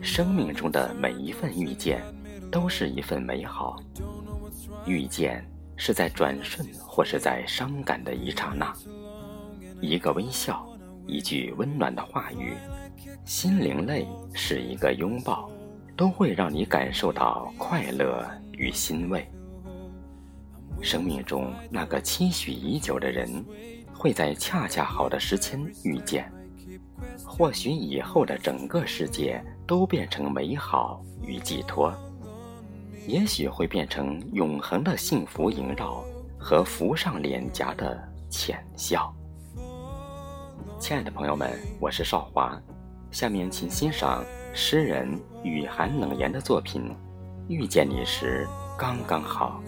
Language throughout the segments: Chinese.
生命中的每一份遇见，都是一份美好。遇见是在转瞬，或是在伤感的一刹那。一个微笑，一句温暖的话语，心灵泪是一个拥抱，都会让你感受到快乐与欣慰。生命中那个期许已久的人，会在恰恰好的时间遇见。或许以后的整个世界都变成美好与寄托，也许会变成永恒的幸福萦绕和浮上脸颊的浅笑。亲爱的朋友们，我是少华，下面请欣赏诗人雨寒冷言的作品《遇见你时刚刚好》。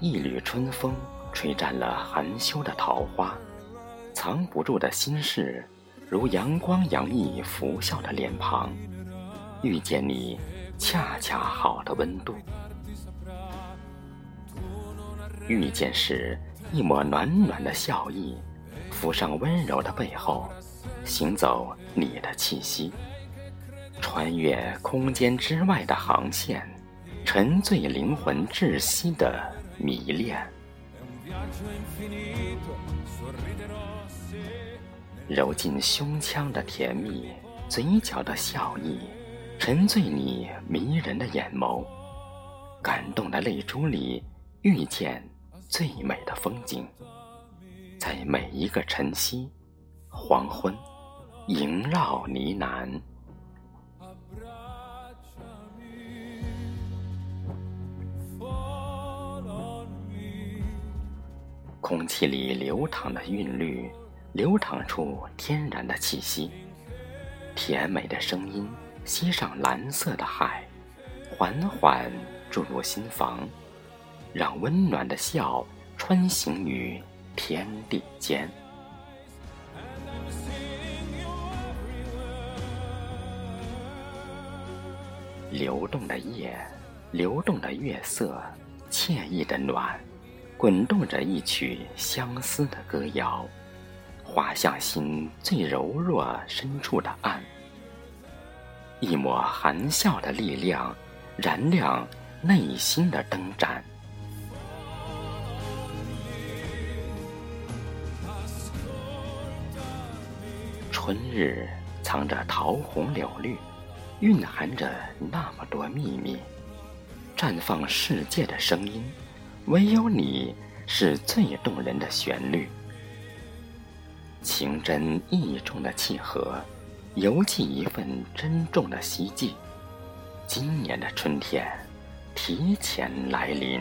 一缕春风吹绽了含羞的桃花，藏不住的心事，如阳光洋溢拂笑的脸庞。遇见你，恰恰好的温度。遇见时，一抹暖暖的笑意，浮上温柔的背后，行走你的气息，穿越空间之外的航线，沉醉灵魂窒息的。迷恋，揉进胸腔的甜蜜，嘴角的笑意，沉醉你迷人的眼眸，感动的泪珠里遇见最美的风景，在每一个晨曦、黄昏，萦绕呢喃。空气里流淌的韵律，流淌出天然的气息。甜美的声音吸上蓝色的海，缓缓注入心房，让温暖的笑穿行于天地间。流动的夜，流动的月色，惬意的暖。滚动着一曲相思的歌谣，滑向心最柔弱深处的岸。一抹含笑的力量，燃亮内心的灯盏。春日藏着桃红柳绿，蕴含着那么多秘密，绽放世界的声音。唯有你是最动人的旋律，情真意重的契合，邮寄一份珍重的希冀。今年的春天，提前来临。